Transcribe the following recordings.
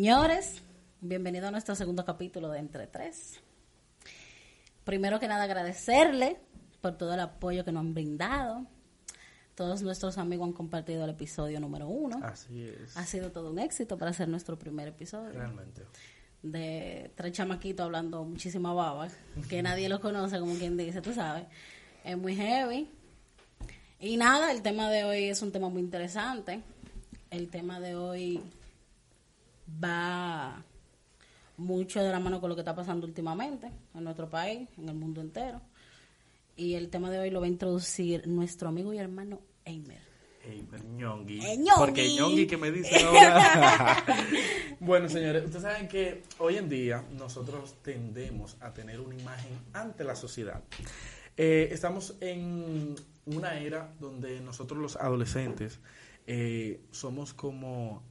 Señores, bienvenido a nuestro segundo capítulo de Entre Tres. Primero que nada agradecerle por todo el apoyo que nos han brindado. Todos nuestros amigos han compartido el episodio número uno. Así es. Ha sido todo un éxito para hacer nuestro primer episodio. Realmente. De tres chamaquitos hablando muchísima baba, que nadie los conoce, como quien dice, tú sabes. Es muy heavy. Y nada, el tema de hoy es un tema muy interesante. El tema de hoy va mucho de la mano con lo que está pasando últimamente en nuestro país, en el mundo entero. Y el tema de hoy lo va a introducir nuestro amigo y hermano Eimer. Eimer Ñongui. Eh, Ñongui. Porque Ñongui que me dice ahora. bueno, señores, ustedes saben que hoy en día nosotros tendemos a tener una imagen ante la sociedad. Eh, estamos en una era donde nosotros los adolescentes eh, somos como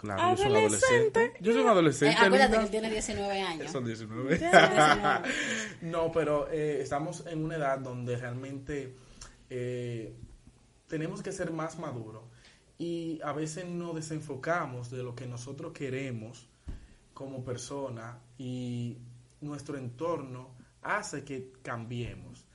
Claro, yo soy un adolescente. Yo soy un adolescente. Eh, acuérdate que él tiene 19 años. Son 19. no, pero eh, estamos en una edad donde realmente eh, tenemos que ser más maduros y a veces nos desenfocamos de lo que nosotros queremos como persona y nuestro entorno hace que cambiemos.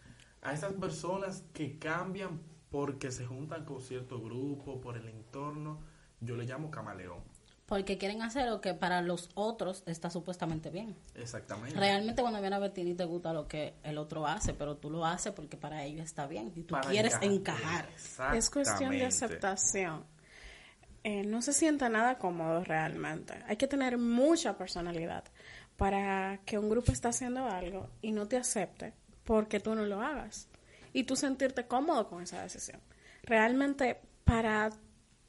A esas personas que cambian porque se juntan con cierto grupo, por el entorno, yo le llamo camaleón. Porque quieren hacer lo que para los otros está supuestamente bien. Exactamente. Realmente cuando viene a ver ti te gusta lo que el otro hace, pero tú lo haces porque para ellos está bien y tú Para quieres encajar. encajar. Es cuestión de aceptación. Eh, no se sienta nada cómodo realmente. Hay que tener mucha personalidad para que un grupo esté haciendo algo y no te acepte porque tú no lo hagas. Y tú sentirte cómodo con esa decisión. Realmente, para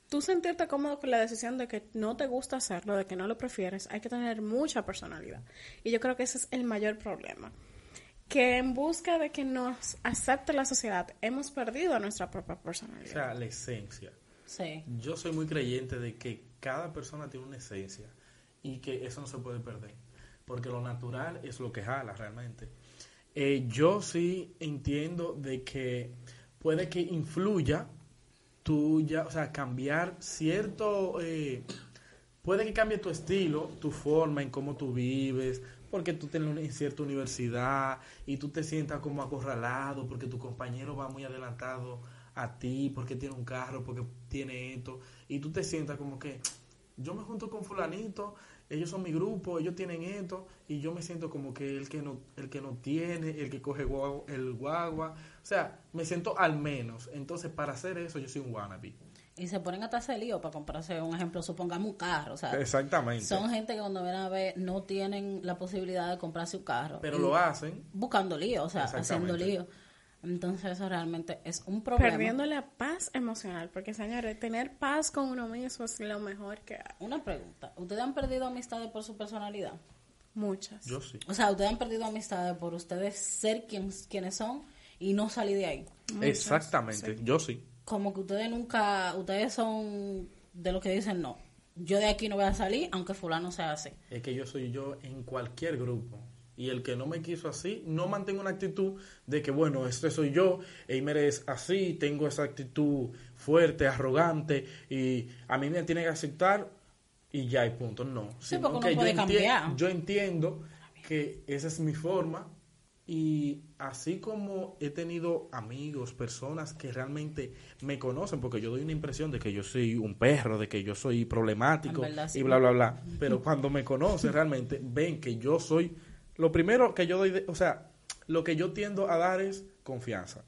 tú sentirte cómodo con la decisión de que no te gusta hacerlo, de que no lo prefieres, hay que tener mucha personalidad. Y yo creo que ese es el mayor problema. Que en busca de que nos acepte la sociedad, hemos perdido nuestra propia O personalidad. sea, la esencia. Sí. Yo soy muy creyente de que cada persona tiene una esencia y que eso no se puede perder, porque lo natural es lo que jala realmente. Eh, yo sí entiendo de que puede que influya tú ya, o sea, cambiar cierto, eh, puede que cambie tu estilo, tu forma en cómo tú vives, porque tú tienes una cierta universidad y tú te sientas como acorralado, porque tu compañero va muy adelantado a ti, porque tiene un carro, porque tiene esto, y tú te sientas como que yo me junto con fulanito, ellos son mi grupo, ellos tienen esto, y yo me siento como que el que no, el que no tiene, el que coge guagua- el guagua, o sea, me siento al menos. Entonces, para hacer eso, yo soy un wannabe. Y se ponen hasta hacer lío para comprarse un ejemplo, supongamos un carro, o sea, Exactamente. son gente que cuando vienen a ver no tienen la posibilidad de comprarse un carro. Pero lo hacen. buscando lío, o sea, haciendo lío. Entonces eso realmente es un problema. Perdiendo la paz emocional, porque señores, tener paz con uno mismo es lo mejor que hay. Una pregunta, ¿ustedes han perdido amistades por su personalidad? Muchas. Yo sí. O sea, ustedes han perdido amistades por ustedes ser quien, quienes son y no salir de ahí. Muchas, Exactamente. Yo sí. Como que ustedes nunca, ustedes son de los que dicen no. Yo de aquí no voy a salir, aunque fulano se hace. Es que yo soy yo en cualquier grupo. Y el que no me quiso así, no mantengo una actitud de que, bueno, este soy yo, Eimer es así, tengo esa actitud fuerte, arrogante, y a mí me tiene que aceptar y ya, y punto. No. Sí, porque uno que yo enti-. Yo entiendo que esa es mi forma, y así como he tenido amigos, personas que realmente me conocen, porque yo doy una impresión de que yo soy un perro, de que yo soy problemático En verdad, sí. y bla, bla, bla. Pero cuando me conocen realmente, ven que yo soy... Lo primero que yo doy, de- o sea, lo que yo tiendo a dar es confianza.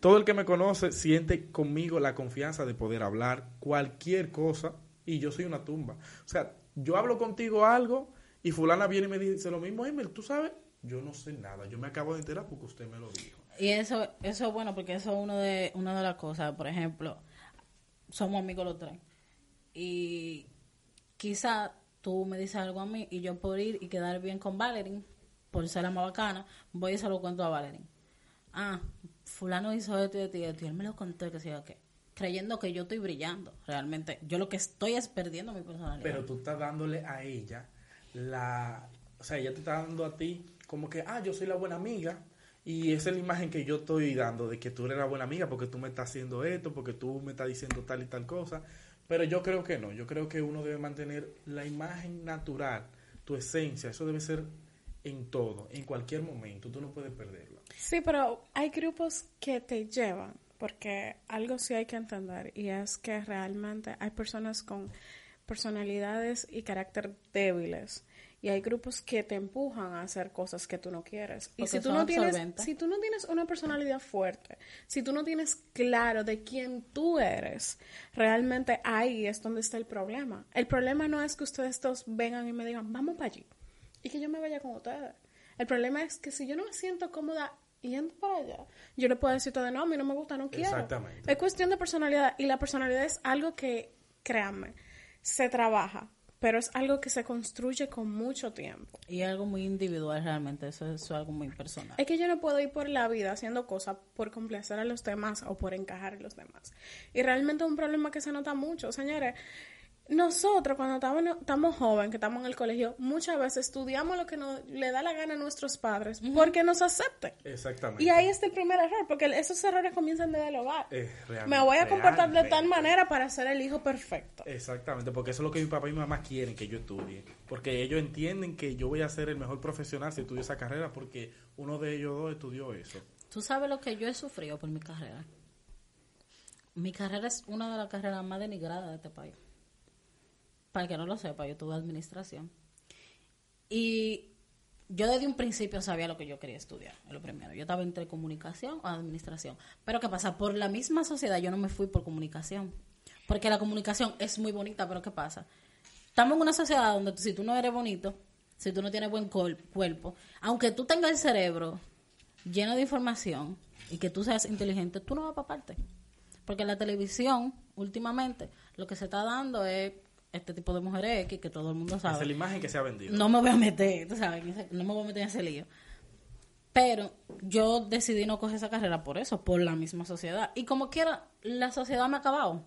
Todo el que me conoce siente conmigo la confianza de poder hablar cualquier cosa y yo soy una tumba. O sea, yo hablo contigo algo y fulana viene y me dice lo mismo, Emel, tú sabes, yo no sé nada, yo me acabo de enterar porque usted me lo dijo. Y eso, eso es bueno porque eso es uno de, una de las cosas. Por ejemplo, somos amigos los tres. Y quizá tú me dices algo a mí y yo por ir y quedar bien con Valerie, por ser la más bacana, voy y se lo cuento a Valerie. Ah, fulano hizo esto y esto y esto, y él me lo contó, que yo qué. Creyendo que yo estoy brillando, realmente. Yo lo que estoy es perdiendo mi personalidad. Pero tú estás dándole a ella la... O sea, ella te está dando a ti como que, ah, yo soy la buena amiga. Y esa es la imagen que yo estoy dando de que tú eres la buena amiga porque tú me estás haciendo esto, porque tú me estás diciendo tal y tal cosa. Pero yo creo que no, yo creo que uno debe mantener la imagen natural, tu esencia, eso debe ser en todo, en cualquier momento, tú no puedes perderla. Sí, pero hay grupos que te llevan, porque algo sí hay que entender, y es que realmente hay personas con personalidades y carácter débiles y hay grupos que te empujan a hacer cosas que tú no quieres. y si tú no tienes si tú no tienes una personalidad fuerte, si tú no tienes claro de quién tú eres, realmente ahí es donde está el problema. El problema no es que ustedes dos vengan y me digan, "Vamos para allí." Y que yo me vaya con ustedes. El problema es que si yo no me siento cómoda yendo para allá, yo le puedo decir todo de no, a mí no me gusta, no quiero. Exactamente. Es cuestión de personalidad y la personalidad es algo que, créanme, se trabaja, pero es algo que se construye con mucho tiempo. Y algo muy individual realmente, eso, es algo muy personal. Es que yo no puedo ir por la vida haciendo cosas por complacer a los demás o por encajar en los demás. Y realmente es un problema que se nota mucho, señores. Nosotros cuando estamos, estamos jóvenes, que estamos en el colegio, muchas veces estudiamos lo que nos, le da la gana a nuestros padres porque nos acepten. Exactamente. Y ahí está el primer error, porque esos errores comienzan desde el hogar. Me voy a comportar de tal manera para ser el hijo perfecto. Exactamente, porque eso es lo que mi papá y mi mamá quieren que yo estudie. Porque ellos entienden que yo voy a ser el mejor profesional si estudio esa carrera porque uno de ellos dos estudió eso. Tú sabes lo que yo he sufrido por mi carrera. Mi carrera es una de las carreras más denigradas de este país para que no lo sepa, yo tuve administración. Y yo desde un principio sabía lo que yo quería estudiar, lo primero. Yo estaba entre comunicación o administración. Pero ¿qué pasa? Por la misma sociedad yo no me fui por comunicación. Porque la comunicación es muy bonita, pero ¿qué pasa? Estamos en una sociedad donde si tú no eres bonito, si tú no tienes buen cuerpo, aunque tú tengas el cerebro lleno de información y que tú seas inteligente, tú no vas para parte. Porque la televisión, últimamente, lo que se está dando es este tipo de mujeres X que todo el mundo sabe. es la imagen que se ha vendido. No me voy a meter, tú sabes, no me voy a meter en ese lío. Pero yo decidí no coger esa carrera por eso, por la misma sociedad. Y como quiera, la sociedad me ha acabado.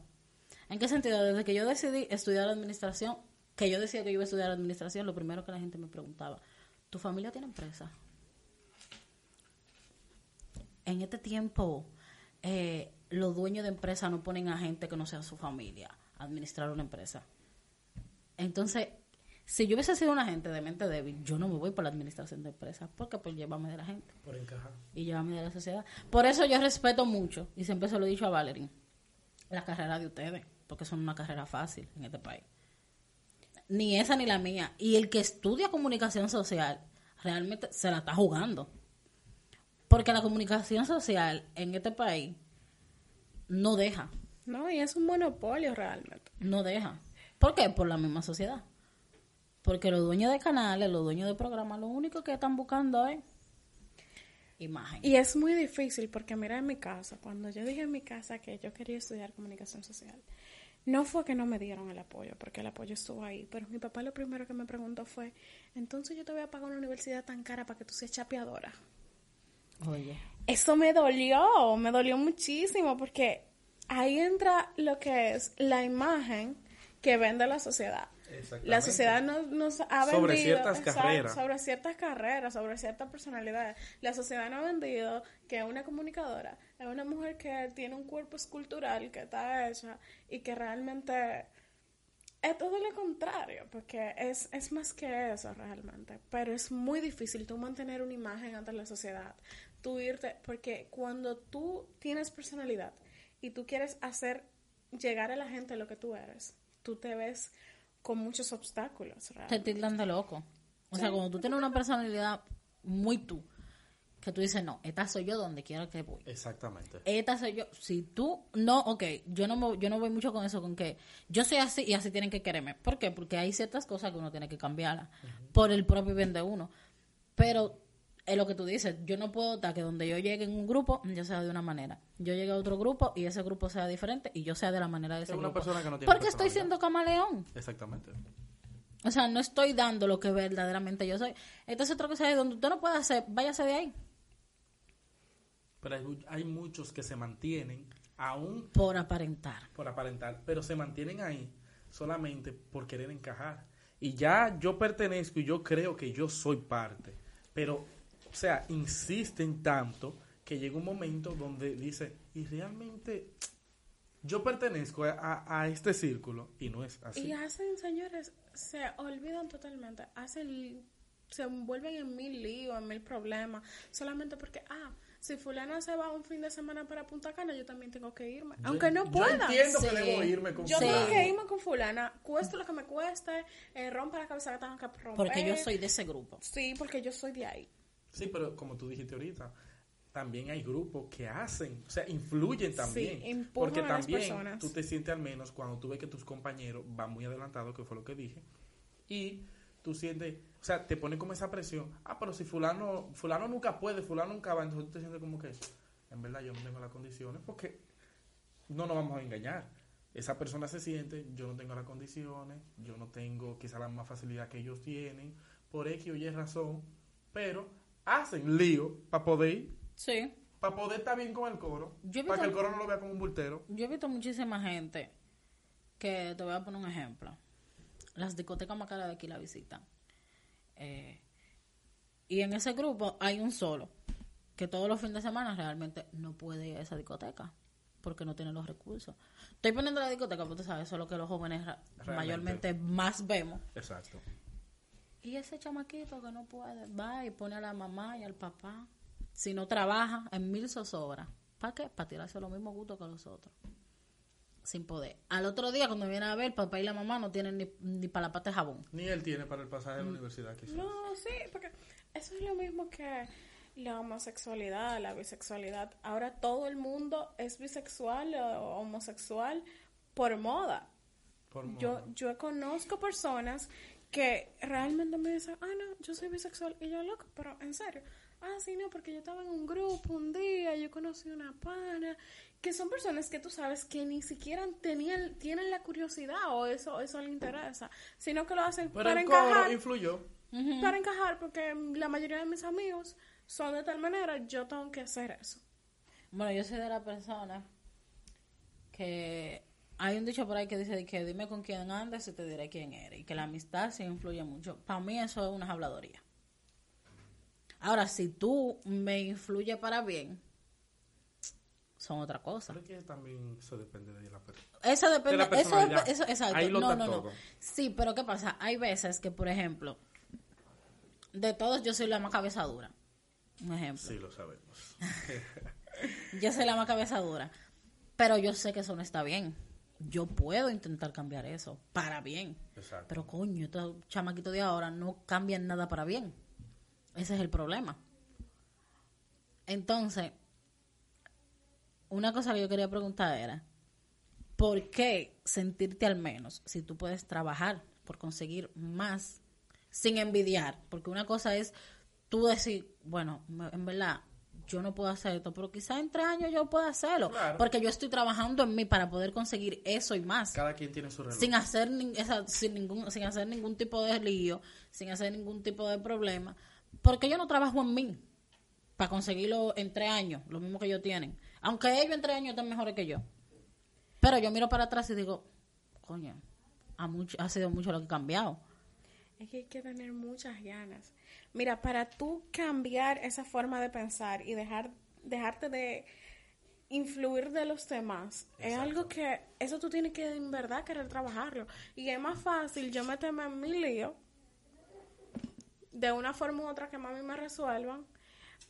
¿En qué sentido? Desde que yo decidí estudiar administración, que yo decía que yo iba a estudiar administración, lo primero que la gente me preguntaba, ¿tu familia tiene empresa? En este tiempo, eh, los dueños de empresas no ponen a gente que no sea su familia a administrar una empresa. Entonces, si yo hubiese sido una gente de mente débil, yo no me voy por la administración de empresas, porque pues llévame de la gente. Por encajar. Y llévame de la sociedad. Por eso yo respeto mucho, y siempre se lo he dicho a Valerie, la carrera de ustedes, porque son una carrera fácil en este país. Ni esa ni la mía. Y el que estudia comunicación social realmente se la está jugando. Porque la comunicación social en este país no deja. No, y es un monopolio realmente. No deja. ¿Por qué? Por la misma sociedad. Porque los dueños de canales, los dueños de programas, lo único que están buscando es imagen. Y es muy difícil porque mira en mi casa, cuando yo dije en mi casa que yo quería estudiar comunicación social, no fue que no me dieron el apoyo, porque el apoyo estuvo ahí, pero mi papá lo primero que me preguntó fue, entonces yo te voy a pagar una universidad tan cara para que tú seas chapeadora. Oye. Eso me dolió, me dolió muchísimo porque ahí entra lo que es la imagen que vende la sociedad. La sociedad nos, ha vendido sobre ciertas carreras. Sobre ciertas carreras, sobre ciertas personalidades. La sociedad nos ha vendido que una comunicadora es una mujer que tiene un cuerpo escultural, que está hecha y que realmente es todo lo contrario, porque es, es más que eso realmente. Pero es muy difícil tú mantener una imagen ante la sociedad. Tú irte, porque cuando tú tienes personalidad y tú quieres hacer llegar a la gente lo que tú eres, tú te ves con muchos obstáculos. Te tildan de loco. O sea, cuando tú tienes una personalidad muy tú, que tú dices, no, esta soy yo donde quiera que voy. Exactamente. Esta soy yo. Si tú, no, ok, yo no, me, yo no voy mucho con eso, con que yo soy así y así tienen que quererme. ¿Por qué? Porque hay ciertas cosas que uno tiene que cambiarlas por el propio bien de uno. Pero es lo que tú dices, yo no puedo estar que donde yo llegue en un grupo, yo sea de una manera. Yo llegue a otro grupo y ese grupo sea diferente y yo sea de la manera de ese es una grupo. Persona que no tiene Porque estoy siendo camaleón. Exactamente. O sea, no estoy dando lo que verdaderamente yo soy. Entonces, otra cosa es donde usted no puede hacer, váyase de ahí. Pero hay, hay muchos que se mantienen aún... Por aparentar. Por aparentar, pero se mantienen ahí solamente por querer encajar. Y ya yo pertenezco y yo creo que yo soy parte. Pero sea, insisten tanto que llega un momento donde dice, y realmente yo pertenezco a, a- a este círculo y no es así. Y hacen, señores, se olvidan totalmente, hacen, se envuelven en mil líos, en mil problemas, solamente porque, ah, si fulana se va un fin de semana para Punta Cana, yo también tengo que irme, Yo- aunque no Yo pueda. entiendo Sí. que debo irme con Yo Sí. tengo que irme con fulana, cueste lo que me cueste, eh, rompa la cabeza que tenga que romper. Porque yo soy de ese grupo. Sí, porque yo soy de ahí. Sí, pero como tú dijiste ahorita, también hay grupos que hacen, o sea, influyen también. porque a también tú te sientes al menos cuando tú ves que tus compañeros van muy adelantados, que fue lo que dije, y tú sientes, o sea, te pone como esa presión, ah, pero si fulano, fulano nunca puede, fulano nunca va, entonces tú te sientes como que, en verdad yo no tengo las condiciones, porque no nos vamos a engañar. Esa persona se siente, yo no tengo las condiciones, yo no tengo quizá la misma facilidad que ellos tienen, por X o Y razón, pero hacen lío para poder ir, Sí. para poder estar bien con el coro, para que el coro no lo vea como un bultero. Yo he visto muchísima gente que te voy a poner un ejemplo. Las discotecas más caras de aquí la visitan. Eh, y en ese grupo hay un solo que todos los fines de semana realmente no puede ir a esa discoteca porque no tiene los recursos. Estoy poniendo la discoteca porque tú sabes, eso es lo que los jóvenes Realmente. mayormente más vemos. Exacto. Y ese chamaquito que no puede, va y pone a la mamá y al papá. Si no trabaja, en mil zozobras. ¿Para qué? Para tirarse los mismos gustos que los otros. Sin poder. Al otro día, cuando viene a ver, papá y la mamá no tienen ni, ni para la pata de jabón. Ni él tiene para el pasaje de la universidad, quizás. No, sí, porque eso es lo mismo que la homosexualidad, la bisexualidad. Ahora todo el mundo es bisexual o homosexual por moda. Por moda. Yo, yo conozco personas que realmente me dicen, ah, no, yo soy bisexual. Y yo, loco, pero en serio. Ah, sí, no, porque yo estaba en un grupo un día, yo conocí una pana, que son personas que tú sabes que ni siquiera tenían, tienen la curiosidad o eso, eso les interesa, sino que lo hacen Pero para el coro encajar influyó. para encajar porque la mayoría de mis amigos son de tal manera, yo tengo que hacer eso. Bueno, yo soy de la persona que hay un dicho por ahí que dice de que dime con quién andas y te diré quién eres. Y que la amistad sí influye mucho. Para mí eso es una habladoría. Ahora, si tú me influye para bien, son otra cosa. Es que también eso depende de la persona. Eso depende, la eso, personalidad. dep- eso- exacto. Ahí lo no, no, no. todo. Sí, pero ¿qué pasa? Hay veces que, por ejemplo, de todos yo soy la más cabeza dura. Un ejemplo. Sí, lo sabemos. Yo soy la más cabeza dura. Pero yo sé que eso no está bien. Yo puedo intentar cambiar eso para bien. Exacto. Pero coño, estos chamaquitos de ahora no cambian nada para bien. Ese es el problema. Entonces, una cosa que yo quería preguntar era, ¿por qué sentirte al menos si tú puedes trabajar por conseguir más sin envidiar? Porque una cosa es tú decir, bueno, en verdad, yo no puedo hacer esto, pero quizás en tres años yo pueda hacerlo. Claro. Porque yo estoy trabajando en mí para poder conseguir eso y más Cada quien tiene su reloj. sin hacer esa- sin ningún sin hacer ningún tipo de lío sin hacer ningún tipo de problema porque yo no trabajo en mí para conseguirlo en tres años lo mismo que ellos tienen aunque ellos en tres años estén mejores que yo pero yo miro para atrás y digo coño ha mucho ha sido mucho lo que he cambiado Es que hay que tener muchas ganas. Mira, para tú cambiar esa forma de pensar y dejar dejarte de influir de los demás, es algo que eso tú tienes que en verdad querer trabajarlo. Y es más fácil yo meterme en mi lío de una forma u otra que mami me resuelvan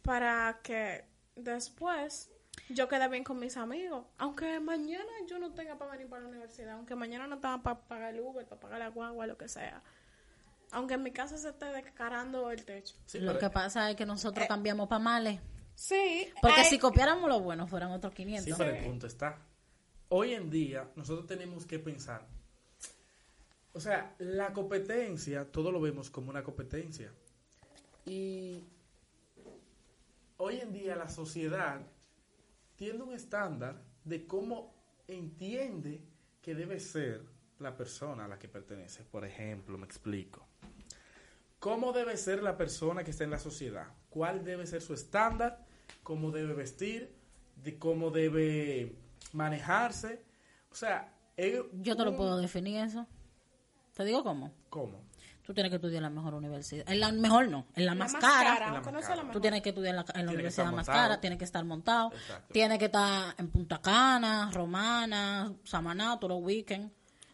para que después yo quede bien con mis amigos. Aunque mañana yo no tenga para venir para la universidad, aunque mañana no tenga para pagar el Uber, para pagar la guagua, lo que sea. Aunque en mi casa se esté descarando el techo. Sí, lo que pasa es que nosotros cambiamos para males Sí. porque si copiáramos lo bueno fueran otros Sí, 500 pero el punto está. Hoy en día, nosotros tenemos que pensar. O sea, la competencia, todo lo vemos como una competencia. Y hoy en día la sociedad tiene un estándar de cómo entiende que debe ser la persona a la que pertenece. Por ejemplo, me explico. ¿Cómo debe ser la persona que está en la sociedad? ¿Cuál debe ser su estándar? ¿Cómo debe vestir? ¿De cómo debe manejarse? O sea, es yo te lo puedo definir eso te digo cómo ¿Cómo? tú tienes que estudiar en la mejor universidad. En la mejor no, en la, La más, más cara. En la más cara. la Tú tienes que estudiar en la, en universidad más cara, tiene que estar montado, Exacto. tiene que estar en Punta Cana, Romana, Samaná, todos los weekends.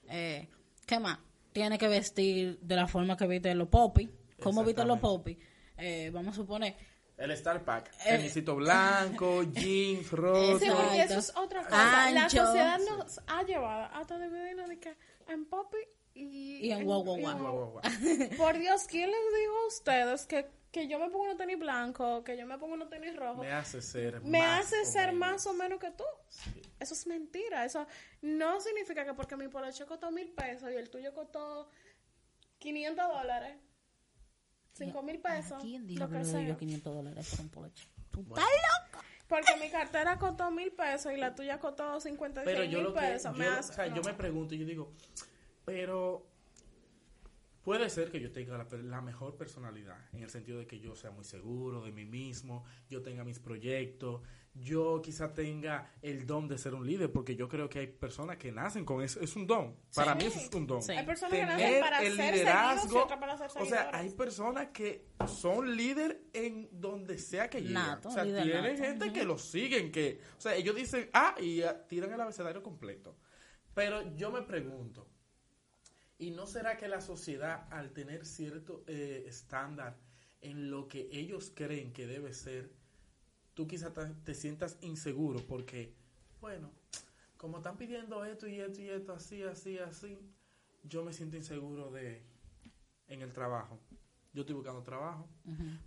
Eh, ¿Qué más? Tiene que vestir de la forma que viste los popis. ¿Cómo viste los popis? Eh, vamos a suponer. El Star Pack. Eh, Tenisito blanco, jeans, rosa. Sí, eso es otra cosa. La Ancho. sociedad nos ha llevado hasta dividirnos de que en popi y, Y en guau. Por Dios, ¿quién les dijo a ustedes que, que yo me pongo unos tenis blancos, que yo me pongo unos tenis rojos? Me hace ser me más hace o ser menos. más o menos que tú. Eso es mentira. Eso no significa que porque mi poloche costó mil pesos y el tuyo costó 500 dólares, 5 mil pesos, ¿Quién lo dijo que que le doy yo sea. 500 dólares por un poloche? ¿Tú estás loco? Porque mi cartera costó mil pesos y la tuya costó 56 Pero yo mil lo que, pesos. me yo, hace- o sea, no. yo me pregunto y yo digo, pero puede ser que yo tenga la, per- la mejor personalidad, en el sentido de que yo sea muy seguro de mí mismo, yo tenga mis proyectos, yo quizá tenga el don de ser un líder, porque yo creo que hay personas que nacen con eso, es un don, para mí eso es un don. Sí. Hay personas que nacen Tener para el ser liderazgo, seguidos y otras para ser o sea, hay personas que son líder en donde sea que lleguen. Nato, o sea, tienen nato, gente que los siguen, que, o sea, ellos dicen, ah, y ah, tiran el abecedario completo. Pero yo me pregunto, ¿y no será que la sociedad, al tener cierto eh, estándar en lo que ellos creen que debe ser, tú quizás te, sientas inseguro porque, bueno, como están pidiendo esto y esto y esto, así, así, así, yo me siento inseguro de en el trabajo. Yo estoy buscando trabajo,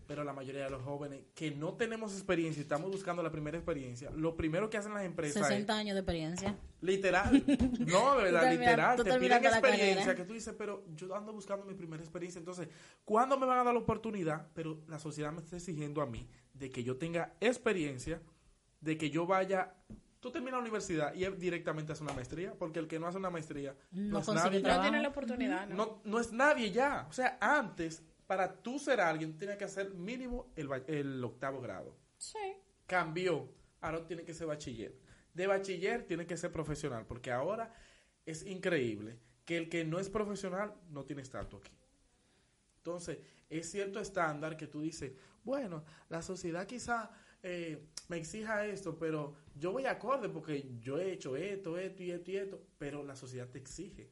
pero la mayoría de los jóvenes que no tenemos experiencia y estamos buscando la primera experiencia, lo primero que hacen las empresas es 60 años de experiencia. Literal. No, de verdad, literal. tú Te piden experiencia que tú dices, pero yo ando buscando mi primera experiencia. Entonces, ¿cuándo me van a dar la oportunidad? Pero la sociedad me está exigiendo a mí de que yo tenga experiencia, de que yo vaya. Tú terminas la universidad y directamente haces una maestría, porque el que no hace una maestría no, No es consigue nadie. no tiene la oportunidad, ¿no? No, no es nadie ya. O sea, antes, para tú ser alguien, tenía que hacer mínimo el, el octavo grado Sí. cambió, ahora tiene que ser bachiller. De bachiller tiene que ser profesional, porque ahora es increíble que el que no es profesional no tiene estatus aquí. Entonces, es cierto estándar que tú dices, bueno, la sociedad quizá eh, me exija esto, pero yo voy acorde porque yo he hecho esto, esto y esto y esto, pero la sociedad te exige.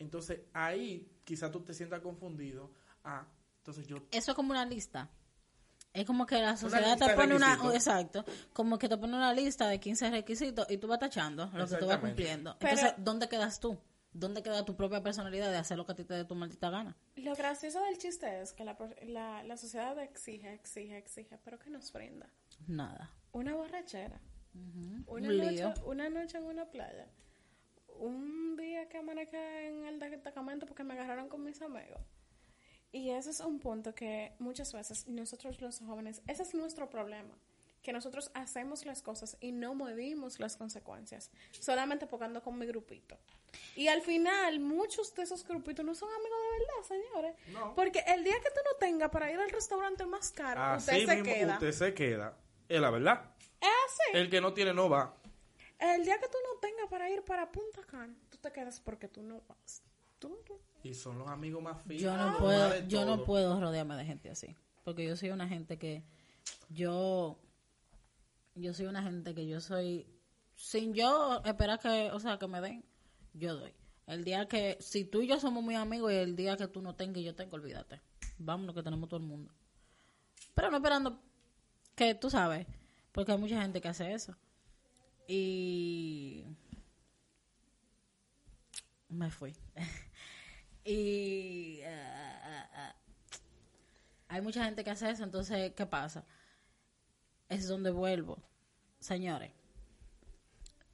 Entonces, ahí quizá tú te sientas confundido. Ah, entonces yo Eso es como una lista. Es como que la sociedad te pone una, exacto, como que te pone una lista de 15 requisitos y tú vas tachando lo que tú vas cumpliendo. Pero- Entonces, ¿dónde quedas tú? ¿Dónde queda tu propia personalidad de hacer lo que a ti te dé tu maldita gana? Lo gracioso del chiste es que la, la, la sociedad exige, exige, exige, pero ¿qué nos brinda? Nada. Una borrachera. Una, Un noche, lío. una noche en una playa. Un día que amanezca en el destacamento porque me agarraron con mis amigos. Y ese es un punto que muchas veces nosotros los jóvenes, ese es nuestro problema, que nosotros hacemos las cosas y no medimos las consecuencias, solamente porque ando con mi grupito. Y al final, muchos de esos grupitos no son amigos de verdad, señores. No. Porque el día que tú no tengas para ir al restaurante más caro, Así usted se mismo queda. usted se queda. Es la verdad. Es así. El que no tiene no va. El día que tú no tengas para ir para Punta Cana, tú te quedas porque tú no vas. Y son los amigos más finos. Yo no puedo, yo no puedo rodearme de gente así, porque yo soy una gente que yo yo soy una gente que yo soy sin yo esperar que, o sea, que me den, yo doy. El día que si tú y yo somos muy amigos y el día que tú no tengas y yo tengo, olvídate. Vámonos que tenemos todo el mundo. Pero no esperando que tú sabes, porque hay mucha gente que hace eso. Y me fui. y ah. hay mucha gente que hace eso, entonces, ¿qué pasa? Es donde vuelvo. Señores,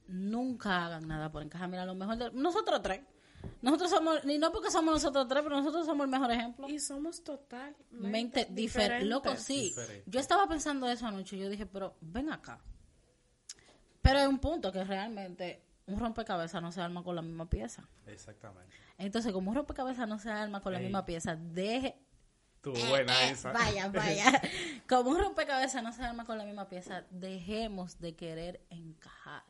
nunca hagan nada por encajar. Mira, lo mejor de nosotros tres. Nosotros somos, ni no porque somos nosotros tres, pero nosotros somos el mejor ejemplo. Y somos totalmente Mente diferente. Loco, sí. Diferente. Yo estaba pensando eso anoche y yo dije, pero ven acá. Pero hay un punto que realmente un rompecabezas no se arma con la misma pieza. Exactamente. Entonces, como un rompecabezas no se arma con la Ey. misma pieza, deje. Estuvo buena Eh, esa. Vaya, vaya. Como un rompecabezas no se arma con la misma pieza, dejemos de querer encajar.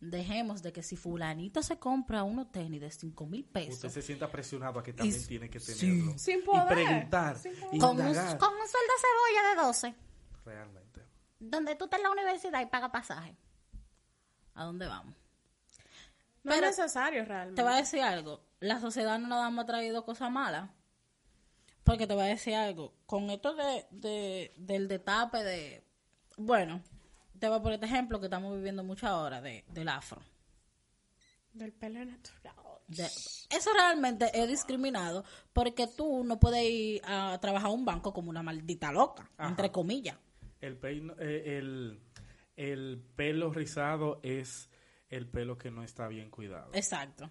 dejemos de que si fulanito se compra unos tenis de 5 mil Usted pesos se sienta presionado a que también Y- tiene que sí. tenerlo. Sin Y poder, preguntar, sin poder. con un, con un sueldo cebolla de 12, Realmente. donde tú estás en la universidad y pagas pasaje. ¿A dónde vamos? No Pero- es necesario realmente. Te voy a decir algo. La sociedad no nada más ha traído cosas malas. Porque te voy a decir algo. Con esto de, de- del detape de... Bueno, te voy a poner este ejemplo que estamos viviendo mucho ahora de, del afro. Del pelo natural. De- eso realmente es discriminado porque tú no puedes ir a trabajar a un banco como una maldita loca, Ajá. entre comillas. El, peino- eh, el, el pelo rizado es el pelo que no está bien cuidado. Exacto.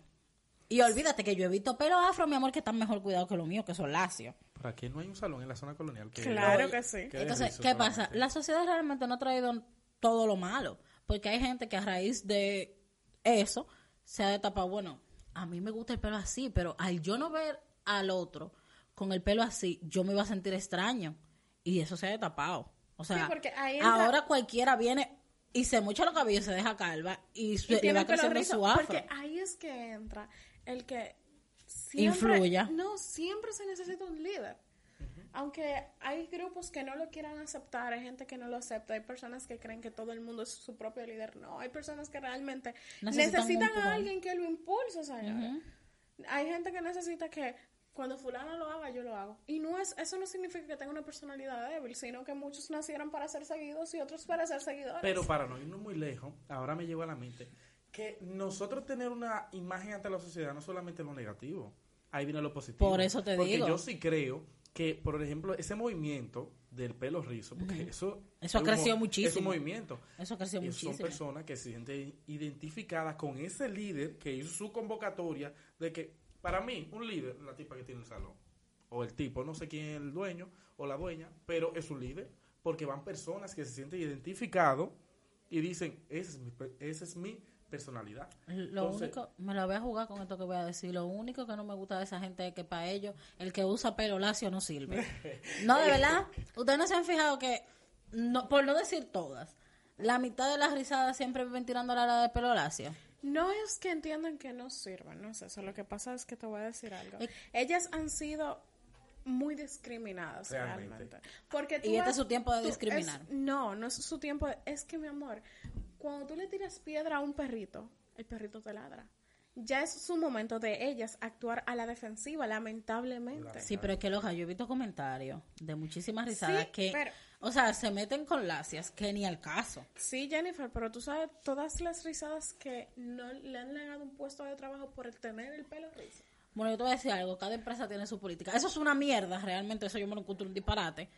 Y olvídate que yo he visto pelo afro, mi amor, que están mejor cuidados que los míos, que son lacios. ¿Por aquí no hay un salón en la zona colonial? Que Claro que sí. que Entonces, ¿qué pasa? solamente. La sociedad realmente no ha traído todo lo malo, porque hay gente que a raíz de eso se ha destapado, bueno, a mí me gusta el pelo así, pero al yo no ver al otro con el pelo así, yo me iba a sentir extraño y eso se ha destapado. O sea, Sí, porque ahí entra- ahora cualquiera viene y se mocha los cabellos, se deja calva y, Y se- le va creciendo rizo, su afro. Porque ahí es que entra el que siempre, Influya. No, siempre se necesita un líder. Aunque hay grupos que no lo quieran aceptar, hay gente que no lo acepta, hay personas que creen que todo el mundo es su propio líder. No, hay personas que realmente Necesitan a alguien que lo impulse. Hay gente que necesita que cuando fulano lo haga, yo lo hago. Y no es, eso no significa que tenga una personalidad débil, sino que muchos nacieron para ser seguidos y otros para ser seguidores. Pero para no irnos muy lejos, ahora me llegó a la mente que nosotros tener una imagen ante la sociedad no solamente lo negativo, ahí viene lo positivo. Por eso te porque digo. yo sí creo que, por ejemplo, ese movimiento del pelo rizo, porque eso... Eso ha crecido mo- muchísimo. Es un movimiento. Eso ha crecido Y muchísimo. Son personas que se sienten identificadas con ese líder que hizo su convocatoria de que, para mí, un líder, la tipa que tiene el salón, o el tipo, no sé quién es el dueño o la dueña, pero es un líder, porque van personas que se sienten identificados y dicen, esa es mi, esa es mi personalidad. Lo Entonces, único, me la voy a jugar con esto que voy a decir. Lo único que no me gusta de esa gente es que para ellos el que usa pelo lacio no sirve. No, de verdad. Ustedes no se han fijado que, no, por no decir todas, la mitad de las risadas siempre viven tirando la de pelo lacio. No es que entiendan que no sirven, no es eso. Lo que pasa es que te voy a decir algo. Ellas han sido muy discriminadas Realmente. realmente. Porque tú Y este es su tiempo de tú- discriminar. es- no, no es su tiempo. de- es que, mi amor, cuando tú le tiras piedra a un perrito, el perrito te ladra. Ya es su momento de ellas actuar a la defensiva, lamentablemente. Sí, pero es que loja, yo he visto comentarios de muchísimas risadas Sí, que, pero- o sea, se meten con lacias que ni al caso. Sí, Jennifer, pero tú sabes todas las risadas que no le han negado un puesto de trabajo por el tener el pelo rizo. Bueno, yo te voy a decir algo, cada empresa tiene su política. Eso es una mierda, realmente, eso yo me lo encuentro un disparate.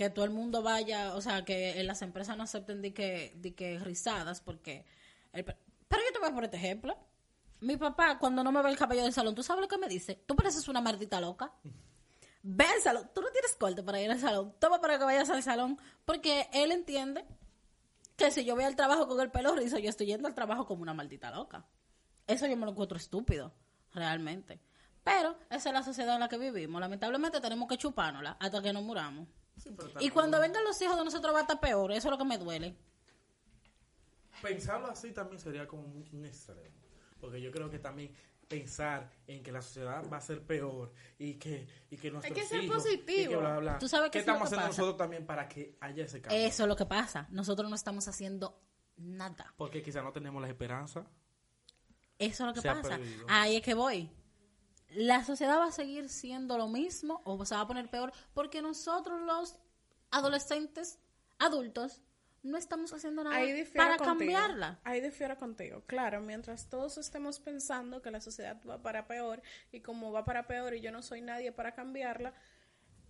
Que todo el mundo vaya, o sea, que en las empresas no acepten de que, de que risadas, porque... pero yo te voy a poner este ejemplo. Mi papá, cuando no me ve el cabello del salón, ¿tú sabes lo que me dice? Tú pareces una maldita loca. Ve al salón. Tú no tienes corte para ir al salón. Toma para que vayas al salón. Porque él entiende que si yo voy al trabajo con el pelo rizo, yo estoy yendo al trabajo como una maldita loca. Eso yo me lo encuentro estúpido, realmente. Pero esa es la sociedad en la que vivimos. Lamentablemente tenemos que chupárnosla hasta que nos muramos. Sí, Y cuando vengan los hijos de nosotros va a estar peor. Eso es lo que me duele. Pensarlo así también sería como un, un extremo. Porque yo creo que también pensar en que la sociedad va a ser peor y que, y que nuestros que ser hijos, positivo. y que bla, bla, bla. ¿Tú sabes qué es lo estamos que haciendo pasa? nosotros también para que haya ese cambio? Eso es lo que pasa. Nosotros no estamos haciendo nada. Porque quizá no tenemos la esperanza. Eso es lo que Se pasa. perdido. Ahí es que voy. La sociedad va a seguir siendo lo mismo o se va a poner peor porque nosotros los adolescentes, adultos, no estamos haciendo nada para contigo. cambiarla. Ahí difiero contigo. Claro, mientras todos estemos pensando que la sociedad va para peor y como va para peor y yo no soy nadie para cambiarla,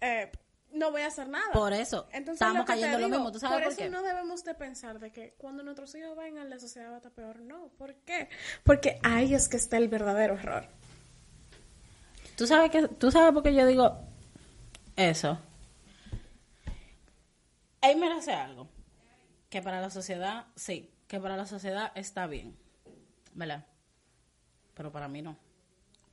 eh, no voy a hacer nada. Por eso, Entonces, estamos lo cayendo en lo mismo. ¿Tú sabes por por eso qué? no debemos de pensar de que cuando nuestros hijos vengan la sociedad va a estar peor. No, ¿por qué? Porque ahí es que está el verdadero error. ¿Tú sabes, que, ¿Tú sabes por qué yo digo eso? Ahí me hace algo. Que para la sociedad, sí, que para la sociedad está bien. ¿Verdad? Pero para mí no.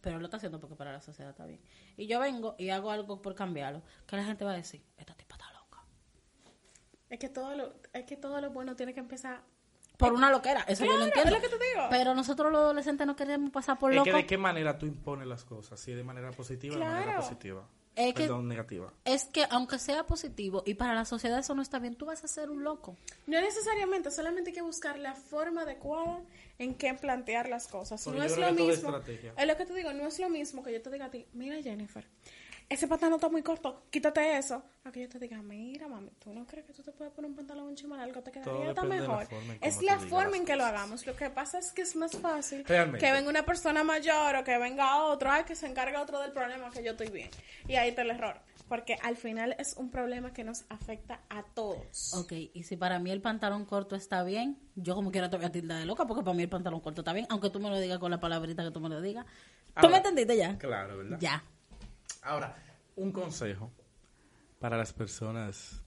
Pero lo está haciendo porque para la sociedad está bien. Y yo vengo y hago algo por cambiarlo. Que la gente va a decir, esta tipa está loca. Es que todo lo, es que todo lo bueno tiene que empezar por una loquera. Eso yo lo Claro, entiendo. es lo que te digo. Pero nosotros los adolescentes no queremos pasar por Es que locos. de qué manera tú impones las cosas, si de manera positiva o de manera Claro. positiva. Es que- Perdón, negativa. Es que aunque sea positivo y para la sociedad eso no está bien, tú vas a ser un loco. No necesariamente, solamente hay que buscar la forma adecuada en que plantear las cosas. Porque no yo es creo lo que mismo. Es lo que te digo, no es lo mismo que yo te diga a ti, mira Jennifer, ese pantalón está muy corto, quítate eso. A que yo te diga, mira mami, ¿tú no crees que tú te puedes poner un pantalón un chima largo? Te quedaría tan mejor. forma en es la forma en que lo hagamos. Lo que pasa es que es más fácil Realmente. que venga una persona mayor o que venga otro, ay, que se encargue otro del problema que yo estoy bien. Y ahí está el error. Porque al final es un problema que nos afecta a todos. Ok, y si para mí el pantalón corto está bien, yo como quiera te voy a tildar de loca porque para mí el pantalón corto está bien, aunque tú me lo digas con la palabrita que tú me lo digas. ¿Tú me entendiste ya? Claro, ¿verdad? Ya. Ahora, un consejo para las personas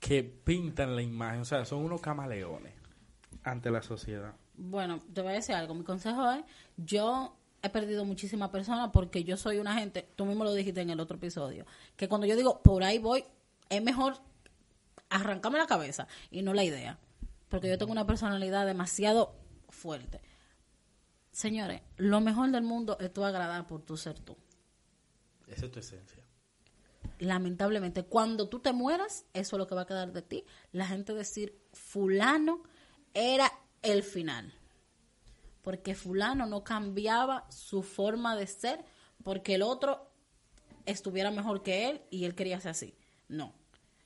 que pintan la imagen, o sea, son unos camaleones ante la sociedad. Bueno, te voy a decir algo. Mi consejo es, yo he perdido muchísimas personas porque yo soy una gente, tú mismo lo dijiste en el otro episodio, que cuando yo digo por ahí voy, es mejor arrancarme la cabeza y no la idea. Porque yo tengo una personalidad demasiado fuerte. Señores, lo mejor del mundo es tú agradar por tu ser tú. Esa es tu esencia. lamentablemente, cuando tú te mueras, eso es lo que va a quedar de ti. La gente decir, fulano era el final. Porque fulano no cambiaba su forma de ser porque el otro estuviera mejor que él y él quería ser así. No.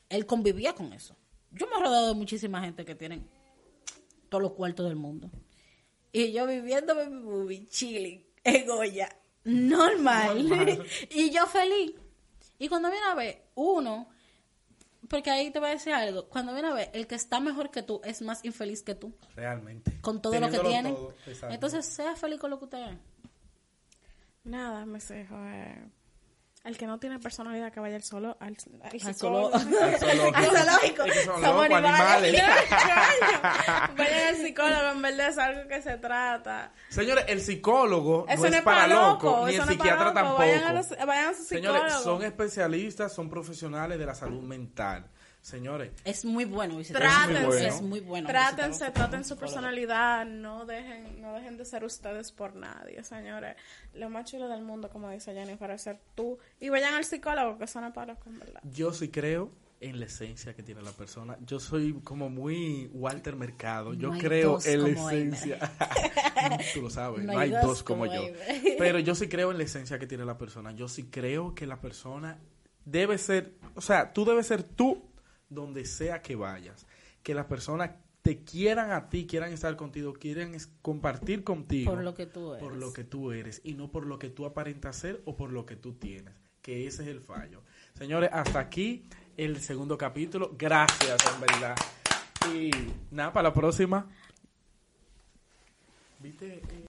Él convivía con eso. Yo me he rodeado de muchísima gente que tienen todos los cuartos del mundo. Y yo viviéndome mi movie, chilling, en Goya, normal. Normal. y yo feliz. Y cuando viene a ver uno, porque ahí te voy a decir algo, cuando viene a ver, el que está mejor que tú es más infeliz que tú, Realmente. con todo lo que tiene. todo. Entonces, sea feliz con lo que usted es. Nada, me sé, joder. El que no tiene personalidad que vaya al solo al, al Al psicólogo. solo- Al zoológico. Somos animales. Vayan al psicólogo, en verdad es algo que se trata. Señores, el psicólogo Eso no es para loco, loco, ni el no psiquiatra tampoco. Vayan a, los- vayan a su psicólogo. Señores, son especialistas, son profesionales de la salud mental. Señores, Es muy bueno visitar. Trátense. bueno. Es muy bueno. Trátense, traten su personalidad, no dejen, no dejen de ser ustedes por nadie, señores. Lo más chulo del mundo, como dice Jennifer, es ser tú. Y vayan al psicólogo, que son para con verdad. yo sí creo en la esencia que tiene la persona. Yo soy como muy Walter Mercado. Yo No creo en la como esencia. Tú lo sabes, no, hay dos como, yo. Eimer. Pero yo sí creo en la esencia que tiene la persona. Yo sí creo que la persona debe ser, o sea, tú debes ser tú donde sea que vayas. Que las personas te quieran a ti, quieran estar contigo, quieran compartir contigo. Por lo que tú eres. Por lo que tú eres y no por lo que tú aparentas ser o por lo que tú tienes. Que ese es el fallo. Señores, hasta aquí el segundo capítulo. Gracias, en verdad. Y nada, para la próxima. ¿Viste?